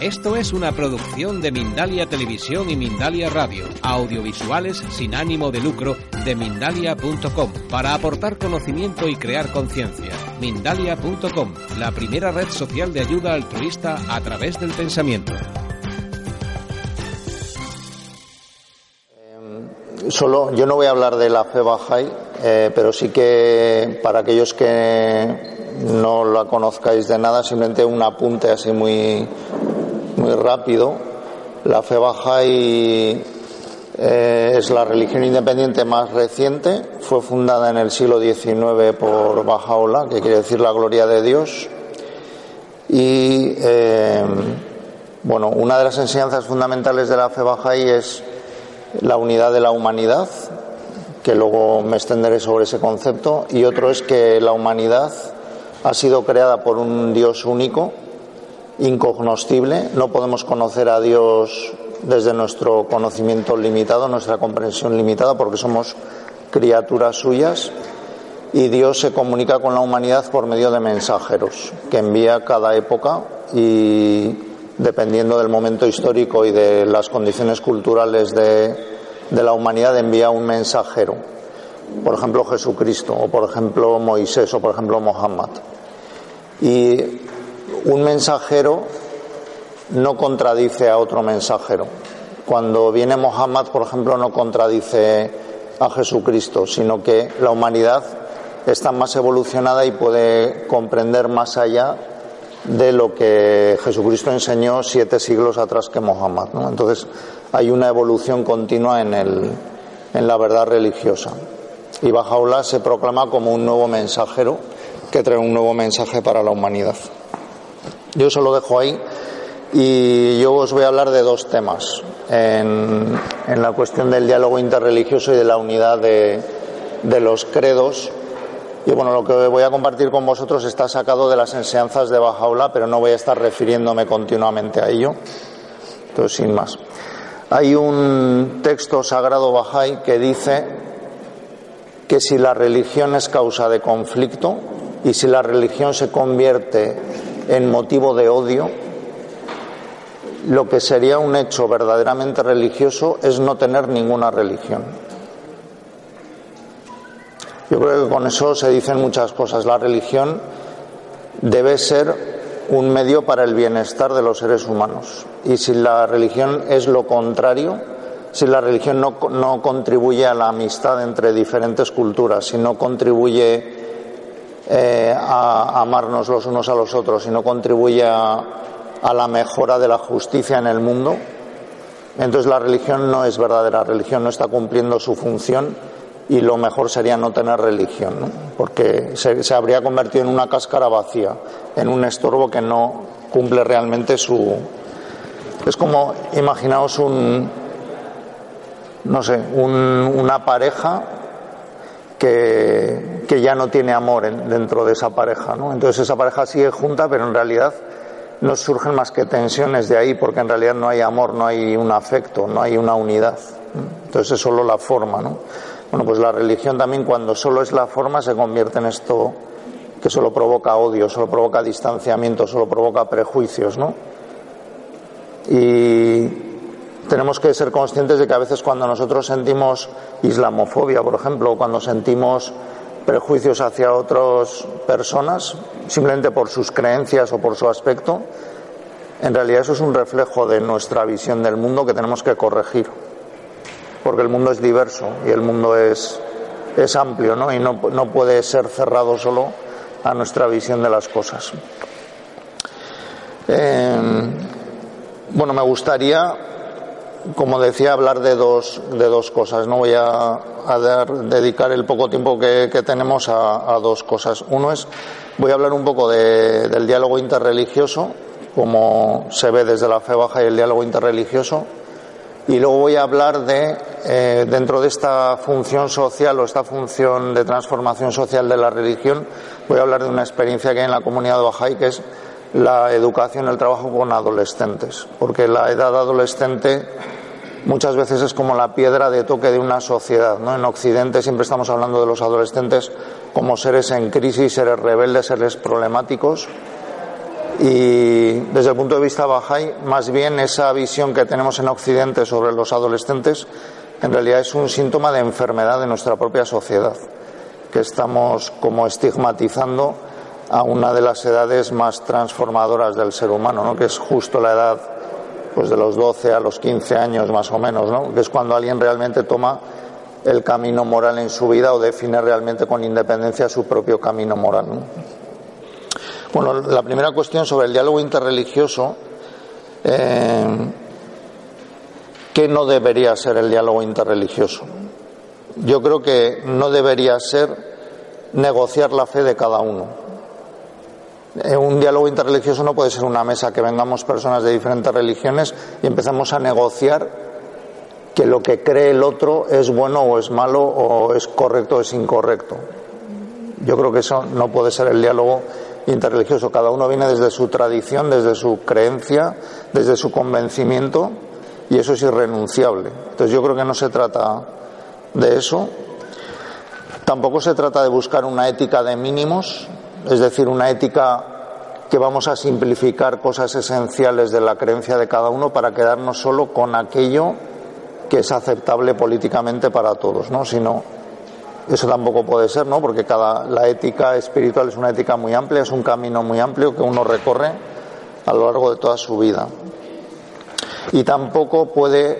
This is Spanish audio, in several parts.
Esto es una producción de Mindalia Televisión y Mindalia Radio, audiovisuales sin ánimo de lucro de mindalia.com, para aportar conocimiento y crear conciencia. Mindalia.com, la primera red social de ayuda altruista a través del pensamiento. Solo, yo no voy a hablar de la fe Bahá'í, eh, pero sí que para aquellos que no la conozcáis de nada, simplemente un apunte así muy, muy rápido. La fe Bahá'í eh, es la religión independiente más reciente. Fue fundada en el siglo XIX por Bahá'u'lláh, que quiere decir la gloria de Dios. Y eh, bueno, una de las enseñanzas fundamentales de la fe Bahá'í es la unidad de la humanidad, que luego me extenderé sobre ese concepto, y otro es que la humanidad ha sido creada por un Dios único incognoscible, no podemos conocer a Dios desde nuestro conocimiento limitado, nuestra comprensión limitada, porque somos criaturas suyas, y Dios se comunica con la humanidad por medio de mensajeros que envía cada época y dependiendo del momento histórico y de las condiciones culturales de, la humanidad envía un mensajero. Por ejemplo, Jesucristo, o por ejemplo, Moisés, o por ejemplo, Mohammed. Y un mensajero no contradice a otro mensajero. Cuando viene Mohammed, por ejemplo, no contradice a Jesucristo, sino que la humanidad está más evolucionada y puede comprender más allá de lo que Jesucristo enseñó siete siglos atrás que Mohammed. Entonces hay una evolución continua en, la verdad religiosa. Y Bajaola se proclama como un nuevo mensajero que trae un nuevo mensaje para la humanidad. Yo se lo dejo ahí y yo os voy a hablar de dos temas en, en la cuestión del diálogo interreligioso y de la unidad de, de los credos. Y bueno, lo que voy a compartir con vosotros está sacado de las enseñanzas de Bajaola, pero no voy a estar refiriéndome continuamente a ello. Entonces, sin más. Hay un texto sagrado Bahá'í que dice que si la religión es causa de conflicto y si la religión se convierte en motivo de odio, lo que sería un hecho verdaderamente religioso es no tener ninguna religión. Yo creo que con eso se dicen muchas cosas. La religión debe ser un medio para el bienestar de los seres humanos. Y si la religión es lo contrario, si la religión no, no contribuye a la amistad entre diferentes culturas, si no contribuye eh, a amarnos los unos a los otros y no contribuye a, la mejora de la justicia en el mundo, entonces la religión no es verdadera religión, no está cumpliendo su función y lo mejor sería no tener religión, porque se, se, habría convertido en una cáscara vacía, en un estorbo que no cumple realmente su. Es como, imaginaos un, no sé, un, una pareja que, que, ya no tiene amor en, dentro de esa pareja, ¿no? Entonces esa pareja sigue junta, pero en realidad no surgen más que tensiones de ahí, porque en realidad no hay amor, no hay un afecto, no hay una unidad. Entonces es solo la forma, ¿no? Bueno, pues la religión también cuando solo es la forma se convierte en esto que solo provoca odio, solo provoca distanciamiento, solo provoca prejuicios, ¿no? Y tenemos que ser conscientes de que a veces cuando nosotros sentimos islamofobia, por ejemplo, o cuando sentimos prejuicios hacia otras personas, simplemente por sus creencias o por su aspecto, en realidad eso es un reflejo de nuestra visión del mundo que tenemos que corregir porque el mundo es diverso y el mundo es, es amplio ¿no? y no, no puede ser cerrado solo a nuestra visión de las cosas. Eh, bueno, me gustaría, como decía, hablar de dos, de dos cosas. No voy a, dar, dedicar el poco tiempo que, tenemos a, a, dos cosas. Uno es, voy a hablar un poco de, del diálogo interreligioso, como se ve desde la fe baja y el diálogo interreligioso y luego voy a hablar de, eh, dentro de esta función social o esta función de transformación social de la religión, voy a hablar de una experiencia que hay en la comunidad de Bahá'í, que es la educación, el trabajo con adolescentes, porque la edad adolescente muchas veces es como la piedra de toque de una sociedad. ¿no? En Occidente siempre estamos hablando de los adolescentes como seres en crisis, seres rebeldes, seres problemáticos, Y desde el punto de vista Bahá'í, más bien esa visión que tenemos en Occidente sobre los adolescentes en realidad es un síntoma de enfermedad de nuestra propia sociedad, que estamos como estigmatizando a una de las edades más transformadoras del ser humano, ¿no? que es justo la edad pues de los 12 a los 15 años más o menos, ¿no? que es cuando alguien realmente toma el camino moral en su vida o define realmente con independencia su propio camino moral. Bueno, la primera cuestión sobre el diálogo interreligioso, eh, ¿qué no debería ser el diálogo interreligioso? Yo creo que no debería ser negociar la fe de cada uno un diálogo interreligioso no puede ser una mesa que vengamos personas de diferentes religiones y empezamos a negociar que lo que cree el otro es bueno o es malo o es correcto o es incorrecto. Yo creo que eso no puede ser el diálogo interreligioso. Cada uno viene desde su tradición, desde su creencia, desde su convencimiento y eso es irrenunciable. Entonces yo creo que no se trata de eso. Tampoco se trata de buscar una ética de mínimos, es decir, una ética que vamos a simplificar cosas esenciales de la creencia de cada uno para quedarnos solo con aquello que es aceptable políticamente para todos, ¿no? Sino eso tampoco puede ser, ¿no? Porque la ética espiritual es una ética muy amplia, es un camino muy amplio que uno recorre a lo largo de toda su vida. Y tampoco puede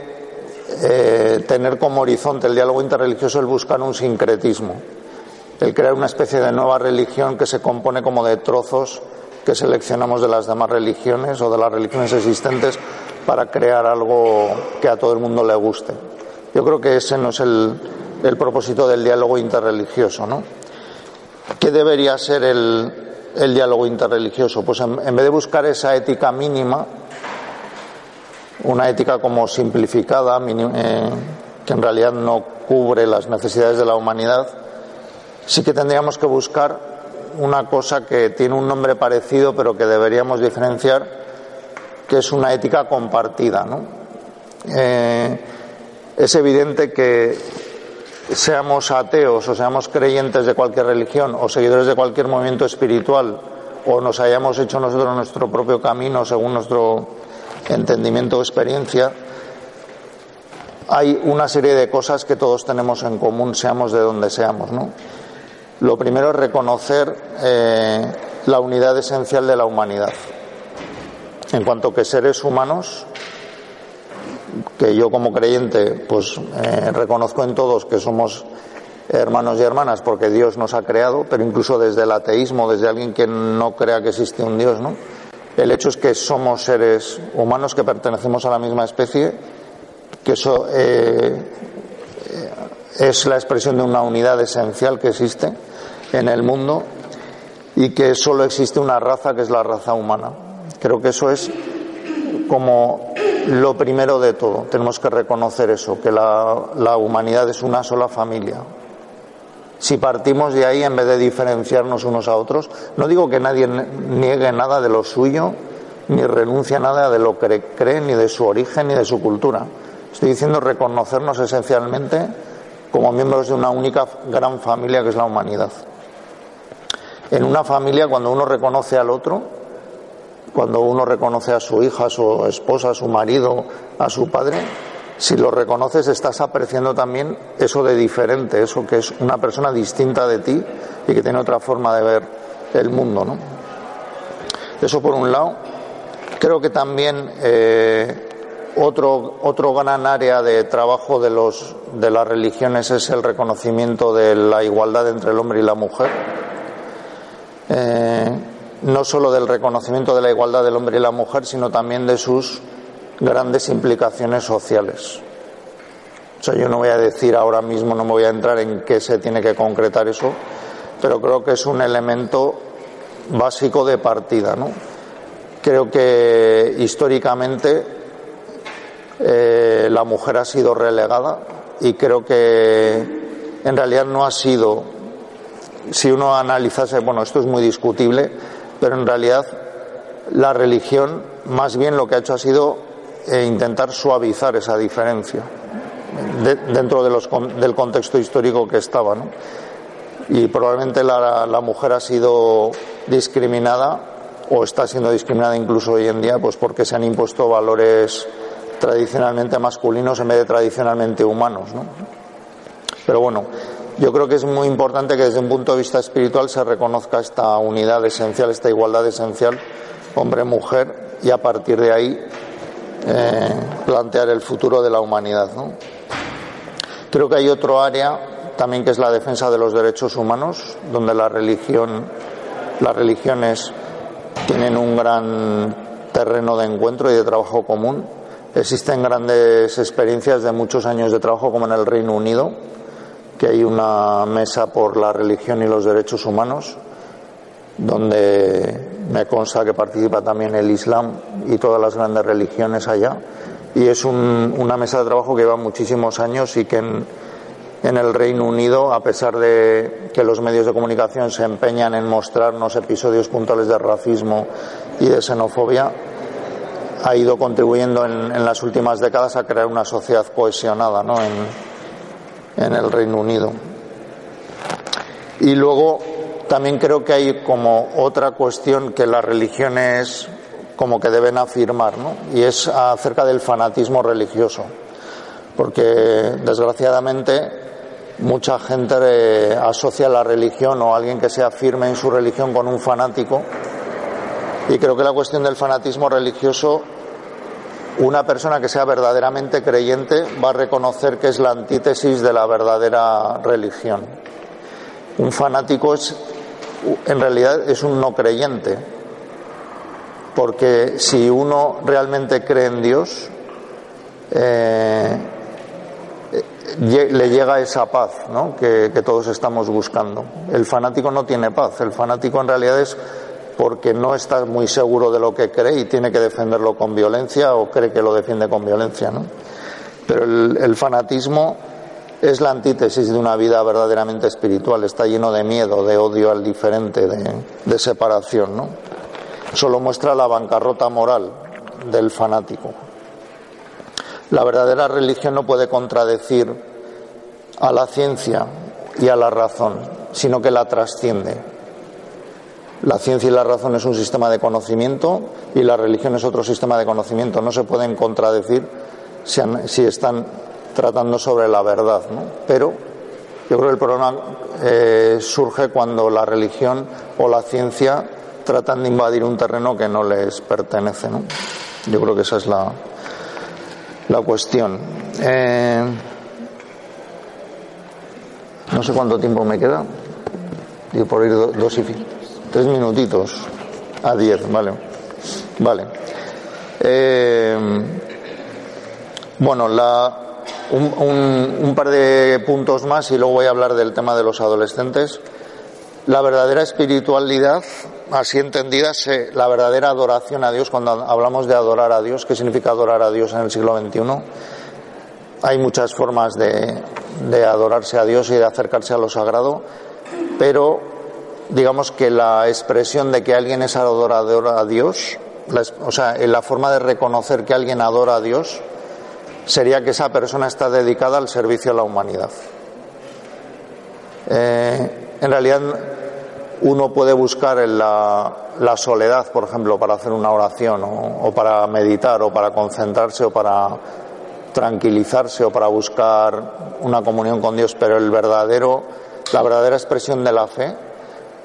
eh, tener como horizonte el diálogo interreligioso el buscar un sincretismo el crear una especie de nueva religión que se compone como de trozos que seleccionamos de las demás religiones o de las religiones existentes para crear algo que a todo el mundo le guste. Yo creo que ese no es el, propósito del diálogo interreligioso, ¿no? ¿Qué debería ser el, diálogo interreligioso? Pues en, vez de buscar esa ética mínima, una ética como simplificada, eh, que en realidad no cubre las necesidades de la humanidad, sí que tendríamos que buscar una cosa que tiene un nombre parecido pero que deberíamos diferenciar, que es una ética compartida. ¿no? Eh, es evidente que seamos ateos o seamos creyentes de cualquier religión o seguidores de cualquier movimiento espiritual o nos hayamos hecho nosotros nuestro propio camino según nuestro entendimiento o experiencia, hay una serie de cosas que todos tenemos en común, seamos de donde seamos, ¿no? Lo primero es reconocer eh, la unidad esencial de la humanidad. En cuanto que seres humanos, que yo como creyente pues eh, reconozco en todos que somos hermanos y hermanas porque Dios nos ha creado, pero incluso desde el ateísmo, desde alguien que no crea que existe un Dios, ¿no? El hecho es que somos seres humanos que pertenecemos a la misma especie, que eso eh, es la expresión de una unidad esencial que existe en el mundo y que solo existe una raza que es la raza humana. Creo que eso es como lo primero de todo. Tenemos que reconocer eso, que la, humanidad es una sola familia. Si partimos de ahí, en vez de diferenciarnos unos a otros, no digo que nadie niegue nada de lo suyo, ni renuncie a nada de lo que cree, ni de su origen, ni de su cultura. Estoy diciendo reconocernos esencialmente como miembros de una única gran familia que es la humanidad. En una familia, cuando uno reconoce al otro, cuando uno reconoce a su hija, a su esposa, a su marido, a su padre, si lo reconoces estás apreciando también eso de diferente, eso que es una persona distinta de ti y que tiene otra forma de ver el mundo, ¿no? Eso por un lado. Creo que también eh, otro, otro gran área de trabajo de, los, de las religiones es el reconocimiento de la igualdad entre el hombre y la mujer eh, no solo del reconocimiento de la igualdad del hombre y la mujer, sino también de sus grandes implicaciones sociales. O sea, yo no voy a decir ahora mismo, no me voy a entrar en qué se tiene que concretar eso, pero creo que es un elemento básico de partida. ¿no? Creo que históricamente eh, la mujer ha sido relegada y creo que en realidad no ha sido si uno analizase, bueno, esto es muy discutible, pero en realidad la religión más bien lo que ha hecho ha sido eh, intentar suavizar esa diferencia dentro del contexto histórico que estaba. Y probablemente la, mujer ha sido discriminada o está siendo discriminada incluso hoy en día, pues porque se han impuesto valores tradicionalmente masculinos en vez de tradicionalmente humanos. ¿no? Pero bueno, yo creo que es muy importante que desde un punto de vista espiritual se reconozca esta unidad esencial, esta igualdad esencial hombre-mujer y a partir de ahí eh, plantear el futuro de la humanidad. Creo que hay otro área también que es la defensa de los derechos humanos, donde la religión, las religiones tienen un gran terreno de encuentro y de trabajo común. Existen grandes experiencias de muchos años de trabajo, como en el Reino Unido, que hay una mesa por la religión y los derechos humanos, donde me consta que participa también el Islam y todas las grandes religiones allá. Y es una mesa de trabajo que lleva muchísimos años y que en, en el Reino Unido, a pesar de que los medios de comunicación se empeñan en mostrarnos episodios puntuales de racismo y de xenofobia, ha ido contribuyendo en, en las últimas décadas a crear una sociedad cohesionada ¿no? en, en el Reino Unido. Y luego también creo que hay como otra cuestión que las religiones como que deben afirmar, ¿no? Y es acerca del fanatismo religioso. Porque desgraciadamente mucha gente eh, asocia la religión o alguien que sea firme en su religión con un fanático. Y creo que la cuestión del fanatismo religioso una persona que sea verdaderamente creyente va a reconocer que es la antítesis de la verdadera religión. Un fanático es, en realidad, es un no creyente, porque si uno realmente cree en Dios, eh, le llega esa paz ¿no? que todos estamos buscando. El fanático no tiene paz, el fanático en realidad es porque no está muy seguro de lo que cree y tiene que defenderlo con violencia o cree que lo defiende con violencia. ¿no? Pero el, fanatismo es la antítesis de una vida verdaderamente espiritual, está lleno de miedo, de odio al diferente, de, de separación. ¿no? Solo muestra la bancarrota moral del fanático. La verdadera religión no puede contradecir a la ciencia y a la razón, sino que la trasciende. La ciencia y la razón es un sistema de conocimiento y la religión es otro sistema de conocimiento. No se pueden contradecir si, están tratando sobre la verdad. ¿no? Pero yo creo que el problema eh, surge cuando la religión o la ciencia tratan de invadir un terreno que no les pertenece. ¿no? Yo creo que esa es la, la cuestión. Eh, no sé cuánto tiempo me queda. Y por ir dosificando. Tres minutitos a diez, vale. Vale. Eh, bueno, la, un, un, un, par de puntos más y luego voy a hablar del tema de los adolescentes. La verdadera espiritualidad, así entendida, se, la verdadera adoración a Dios, cuando hablamos de adorar a Dios, ¿qué significa adorar a Dios en el siglo XXI? Hay muchas formas de, de adorarse a Dios y de acercarse a lo sagrado, pero digamos que la expresión de que alguien es adorador a Dios, la, o sea, la forma de reconocer que alguien adora a Dios, sería que esa persona está dedicada al servicio a la humanidad. Eh, en realidad, uno puede buscar en la, la, soledad, por ejemplo, para hacer una oración, o, o para meditar, o para concentrarse, o para tranquilizarse, o para buscar una comunión con Dios, pero el verdadero, la verdadera expresión de la fe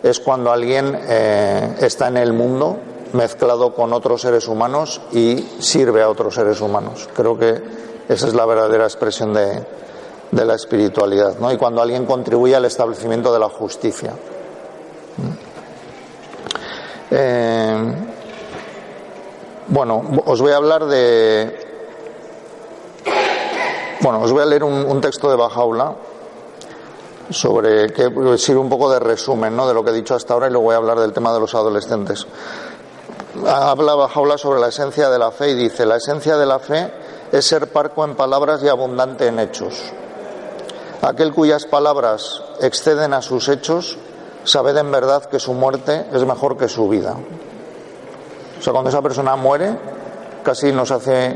es cuando alguien eh, está en el mundo mezclado con otros seres humanos y sirve a otros seres humanos. Creo que esa es la verdadera expresión de, la espiritualidad, ¿no? Y cuando alguien contribuye al establecimiento de la justicia. Eh, bueno, os voy a hablar de. Bueno, os voy a leer un, un texto de Bajaula sobre que sirve un poco de resumen ¿no? de lo que he dicho hasta ahora y luego voy a hablar del tema de los adolescentes. Habla Bajaula sobre la esencia de la fe y dice, la esencia de la fe es ser parco en palabras y abundante en hechos. Aquel cuyas palabras exceden a sus hechos, sabe en verdad que su muerte es mejor que su vida. O sea, cuando esa persona muere, casi nos hace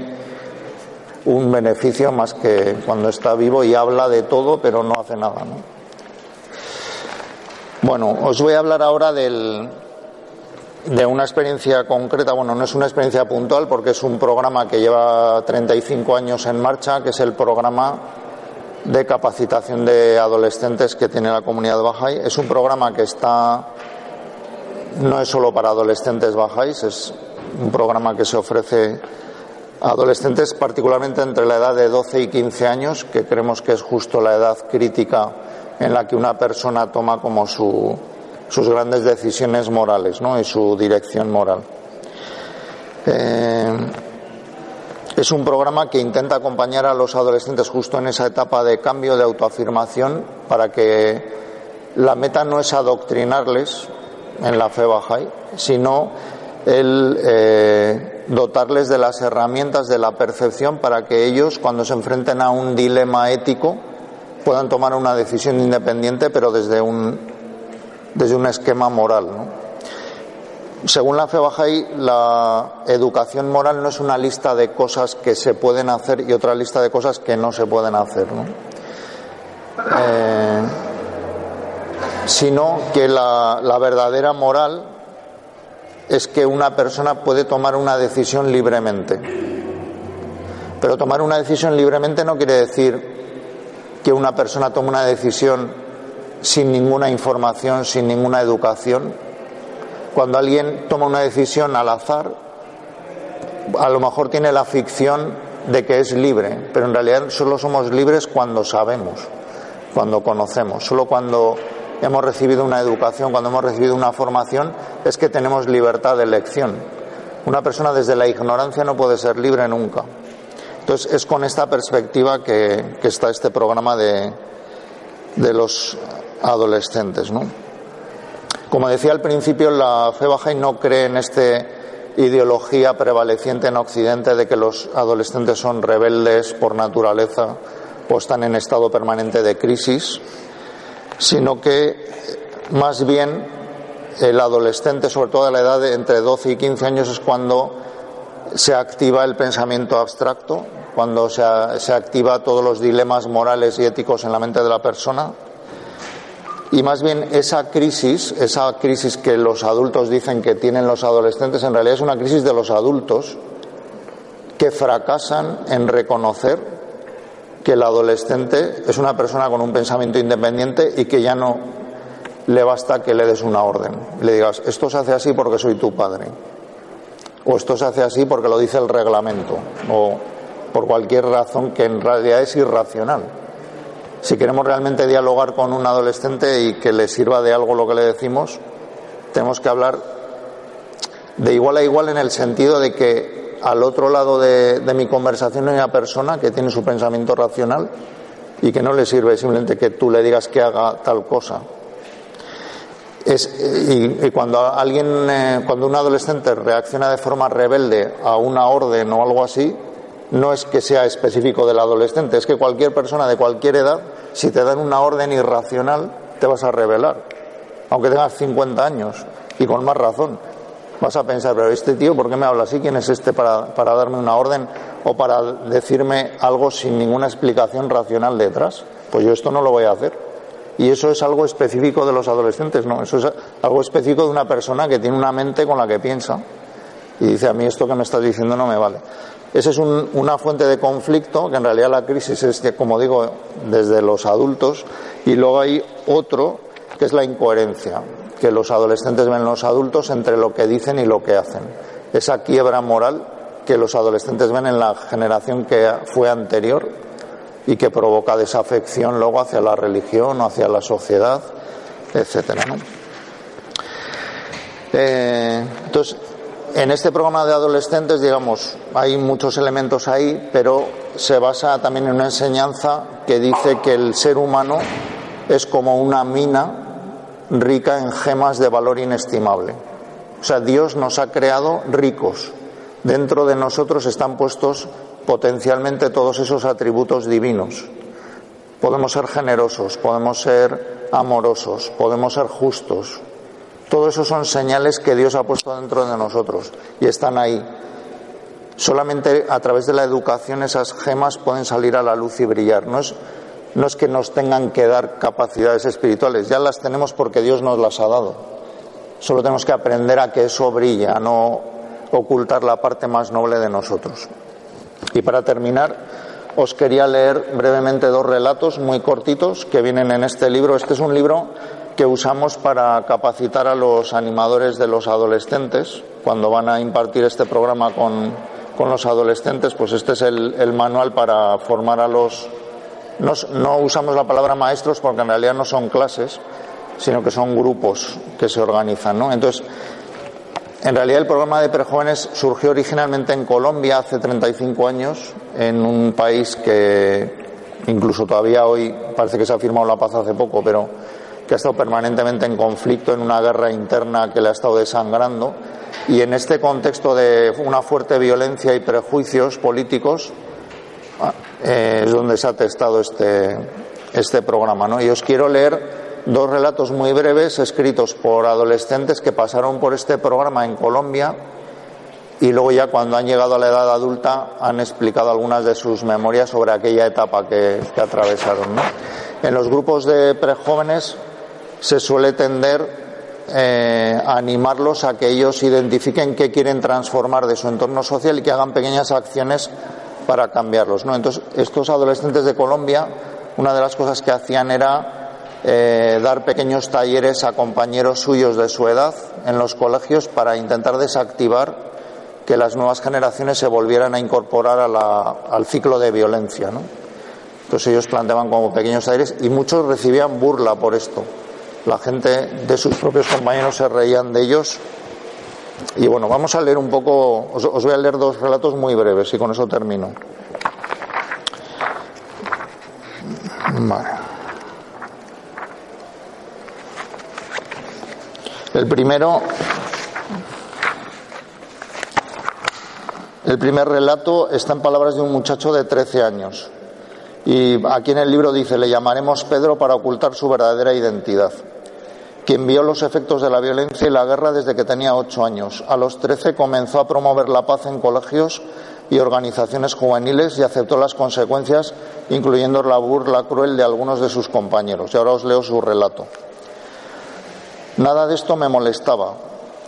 un beneficio más que cuando está vivo y habla de todo, pero no hace nada. ¿no? Bueno, os voy a hablar ahora del, de una experiencia concreta, bueno, no es una experiencia puntual porque es un programa que lleva 35 años en marcha, que es el programa de capacitación de adolescentes que tiene la comunidad Bahá'í. Es un programa que está, no es solo para adolescentes Bahá'ís, es un programa que se ofrece a adolescentes particularmente entre la edad de 12 y 15 años, que creemos que es justo la edad crítica en la que una persona toma como su, sus grandes decisiones morales ¿no? y su dirección moral. Eh, es un programa que intenta acompañar a los adolescentes justo en esa etapa de cambio, de autoafirmación, para que la meta no es adoctrinarles en la fe Bahá'í, sino el eh, dotarles de las herramientas de la percepción para que ellos, cuando se enfrenten a un dilema ético, puedan tomar una decisión independiente, pero desde un, desde un esquema moral. Según la fe Bahá'í, la educación moral no es una lista de cosas que se pueden hacer y otra lista de cosas que no se pueden hacer, eh, sino que la, la verdadera moral es que una persona puede tomar una decisión libremente. Pero tomar una decisión libremente no quiere decir que una persona tome una decisión sin ninguna información, sin ninguna educación. Cuando alguien toma una decisión al azar, a lo mejor tiene la ficción de que es libre, pero en realidad solo somos libres cuando sabemos, cuando conocemos, solo cuando hemos recibido una educación, cuando hemos recibido una formación, es que tenemos libertad de elección. Una persona desde la ignorancia no puede ser libre nunca. Entonces es con esta perspectiva que, está este programa de, de los adolescentes. ¿no? Como decía al principio, la fe baja y no cree en esta ideología prevaleciente en Occidente de que los adolescentes son rebeldes por naturaleza o están en estado permanente de crisis, sino que más bien el adolescente, sobre todo a la edad de entre 12 y 15 años, es cuando se activa el pensamiento abstracto, cuando se, activa todos los dilemas morales y éticos en la mente de la persona y más bien esa crisis, esa crisis que los adultos dicen que tienen los adolescentes, en realidad es una crisis de los adultos que fracasan en reconocer que el adolescente es una persona con un pensamiento independiente y que ya no le basta que le des una orden. Le digas, esto se hace así porque soy tu padre. O esto se hace así porque lo dice el reglamento. O por cualquier razón que en realidad es irracional. Si queremos realmente dialogar con un adolescente y que le sirva de algo lo que le decimos, tenemos que hablar de igual a igual en el sentido de que al otro lado de, mi conversación hay una persona que tiene su pensamiento racional y que no le sirve simplemente que tú le digas que haga tal cosa. Y, cuando alguien, eh, cuando un adolescente reacciona de forma rebelde a una orden o algo así, no es que sea específico del adolescente, es que cualquier persona de cualquier edad, si te dan una orden irracional, te vas a rebelar, aunque tengas 50 años y con más razón. Vas a pensar, pero este tío, ¿por qué me habla así? ¿Quién es este para, para darme una orden o para decirme algo sin ninguna explicación racional detrás? Pues yo esto no lo voy a hacer. Y eso es algo específico de los adolescentes, no, eso es algo específico de una persona que tiene una mente con la que piensa y dice, a mí esto que me estás diciendo no me vale. Esa es una fuente de conflicto, que en realidad la crisis es, como digo, desde los adultos, y luego hay otro, que es la incoherencia, que los adolescentes ven los adultos entre lo que dicen y lo que hacen. Esa quiebra moral que los adolescentes ven en la generación que fue anterior y que provoca desafección luego hacia la religión o hacia la sociedad, etcétera. Eh, entonces, en este programa de adolescentes, digamos, hay muchos elementos ahí, pero se basa también en una enseñanza que dice que el ser humano es como una mina rica en gemas de valor inestimable. O sea, Dios nos ha creado ricos. Dentro de nosotros están puestos potencialmente todos esos atributos divinos. Podemos ser generosos, podemos ser amorosos, podemos ser justos, todo eso son señales que Dios ha puesto dentro de nosotros y están ahí. Solamente a través de la educación esas gemas pueden salir a la luz y brillar. No es, no es que nos tengan que dar capacidades espirituales, ya las tenemos porque Dios nos las ha dado. Solo tenemos que aprender a que eso brille, a no ocultar la parte más noble de nosotros. Y para terminar, os quería leer brevemente dos relatos muy cortitos que vienen en este libro. Este es un libro que usamos para capacitar a los animadores de los adolescentes cuando van a impartir este programa con, los adolescentes. Pues este es el, manual para formar a los. No, no usamos la palabra maestros porque en realidad no son clases, sino que son grupos que se organizan. ¿no? Entonces, en realidad el programa de prejóvenes surgió originalmente en Colombia hace 35 años, en un país que incluso todavía hoy parece que se ha firmado la paz hace poco, pero que ha estado permanentemente en conflicto, en una guerra interna que le ha estado desangrando. Y en este contexto de una fuerte violencia y prejuicios políticos ah, eh, es donde se ha testado este, este programa. ¿no? Y os quiero leer dos relatos muy breves escritos por adolescentes que pasaron por este programa en Colombia y luego ya cuando han llegado a la edad adulta han explicado algunas de sus memorias sobre aquella etapa que, atravesaron. En los grupos de prejóvenes se suele tender eh, a animarlos a que ellos identifiquen qué quieren transformar de su entorno social y que hagan pequeñas acciones para cambiarlos. Entonces, estos adolescentes de Colombia, una de las cosas que hacían era eh, dar pequeños talleres a compañeros suyos de su edad en los colegios para intentar desactivar que las nuevas generaciones se volvieran a incorporar al ciclo de violencia. Entonces ellos planteaban como pequeños talleres y muchos recibían burla por esto. La gente de sus propios compañeros se reían de ellos. Y bueno, vamos a leer un poco, os, os voy a leer dos relatos muy breves y con eso termino. Vale. El primero, el primer relato está en palabras de un muchacho de 13 años. Y aquí en el libro dice, le llamaremos Pedro para ocultar su verdadera identidad, quien vio los efectos de la violencia y la guerra desde que tenía ocho años. A los 13 comenzó a promover la paz en colegios y organizaciones juveniles y aceptó las consecuencias, incluyendo la burla cruel de algunos de sus compañeros. Y ahora os leo su relato. Nada de esto me molestaba.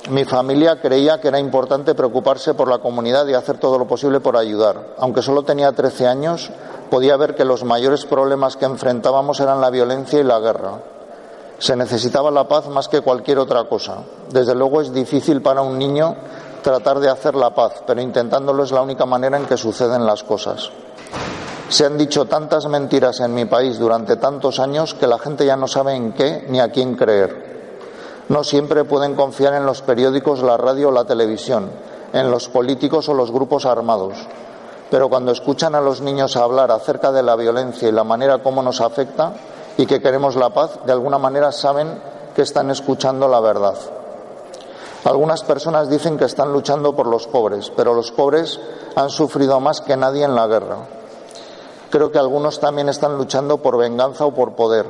Mi familia creía que era importante preocuparse por la comunidad y hacer todo lo posible por ayudar. Aunque solo tenía 13 años, podía ver que los mayores problemas que enfrentábamos eran la violencia y la guerra. Se necesitaba la paz más que cualquier otra cosa. Desde luego es difícil para un niño tratar de hacer la paz, pero intentándolo es la única manera en que suceden las cosas. Se han dicho tantas mentiras en mi país durante tantos años que la gente ya no sabe en qué ni a quién creer. No siempre pueden confiar en los periódicos, la radio o la televisión, en los políticos o los grupos armados. Pero cuando escuchan a los niños hablar acerca de la violencia y la manera como nos afecta y que queremos la paz, de alguna manera saben que están escuchando la verdad. Algunas personas dicen que están luchando por los pobres, pero los pobres han sufrido más que nadie en la guerra. Creo que algunos también están luchando por venganza o por poder,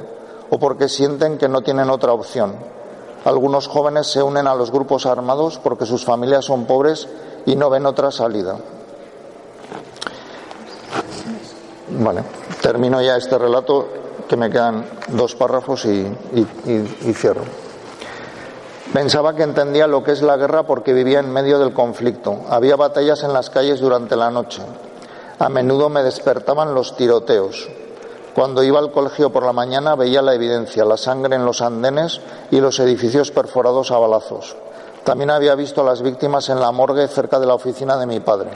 o porque sienten que no tienen otra opción algunos jóvenes se unen a los grupos armados porque sus familias son pobres y no ven otra salida. Vale, termino ya este relato, que me quedan dos párrafos y, y cierro. Pensaba que entendía lo que es la guerra porque vivía en medio del conflicto. Había batallas en las calles durante la noche. A menudo me despertaban los tiroteos. Cuando iba al colegio por la mañana veía la evidencia, la sangre en los andenes y los edificios perforados a balazos. También había visto a las víctimas en la morgue cerca de la oficina de mi padre.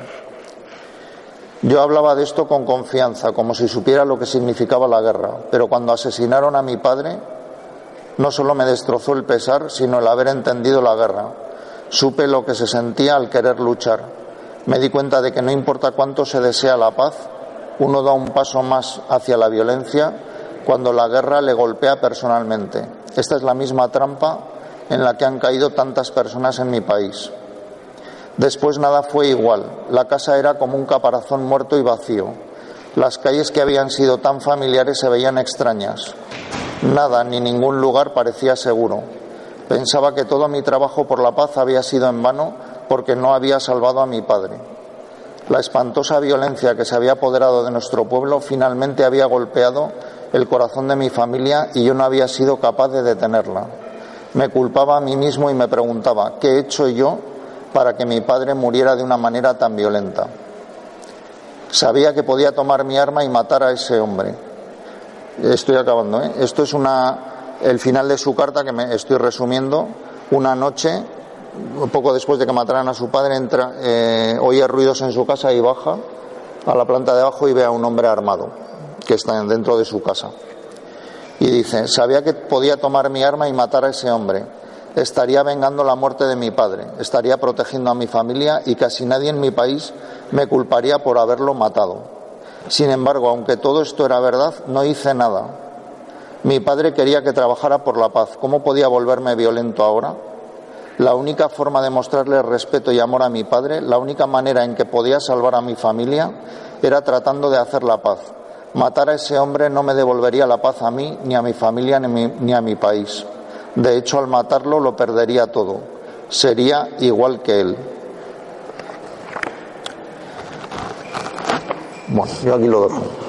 Yo hablaba de esto con confianza, como si supiera lo que significaba la guerra, pero cuando asesinaron a mi padre, no solo me destrozó el pesar, sino el haber entendido la guerra. Supe lo que se sentía al querer luchar. Me di cuenta de que no importa cuánto se desea la paz, uno da un paso más hacia la violencia cuando la guerra le golpea personalmente. Esta es la misma trampa en la que han caído tantas personas en mi país. Después nada fue igual. La casa era como un caparazón muerto y vacío. Las calles que habían sido tan familiares se veían extrañas. Nada ni ningún lugar parecía seguro. Pensaba que todo mi trabajo por la paz había sido en vano porque no había salvado a mi padre. La espantosa violencia que se había apoderado de nuestro pueblo finalmente había golpeado el corazón de mi familia y yo no había sido capaz de detenerla. Me culpaba a mí mismo y me preguntaba, ¿qué he hecho yo para que mi padre muriera de una manera tan violenta? Sabía que podía tomar mi arma y matar a ese hombre. Estoy acabando, ¿eh? Esto es una, el final de su carta que me estoy resumiendo. Una noche, poco después de que mataran a su padre, entra, eh, oye ruidos en su casa y baja a la planta de abajo y ve a un hombre armado que está dentro de su casa. Y dice, sabía que podía tomar mi arma y matar a ese hombre. Estaría vengando la muerte de mi padre, estaría protegiendo a mi familia y casi nadie en mi país me culparía por haberlo matado. Sin embargo, aunque todo esto era verdad, no hice nada. Mi padre quería que trabajara por la paz. ¿Cómo podía volverme violento ahora? La única forma de mostrarle respeto y amor a mi padre, la única manera en que podía salvar a mi familia, era tratando de hacer la paz. Matar a ese hombre no me devolvería la paz a mí, ni a mi familia, ni, a mi país. De hecho, al matarlo lo perdería todo. Sería igual que él. Bueno, yo aquí lo dejo.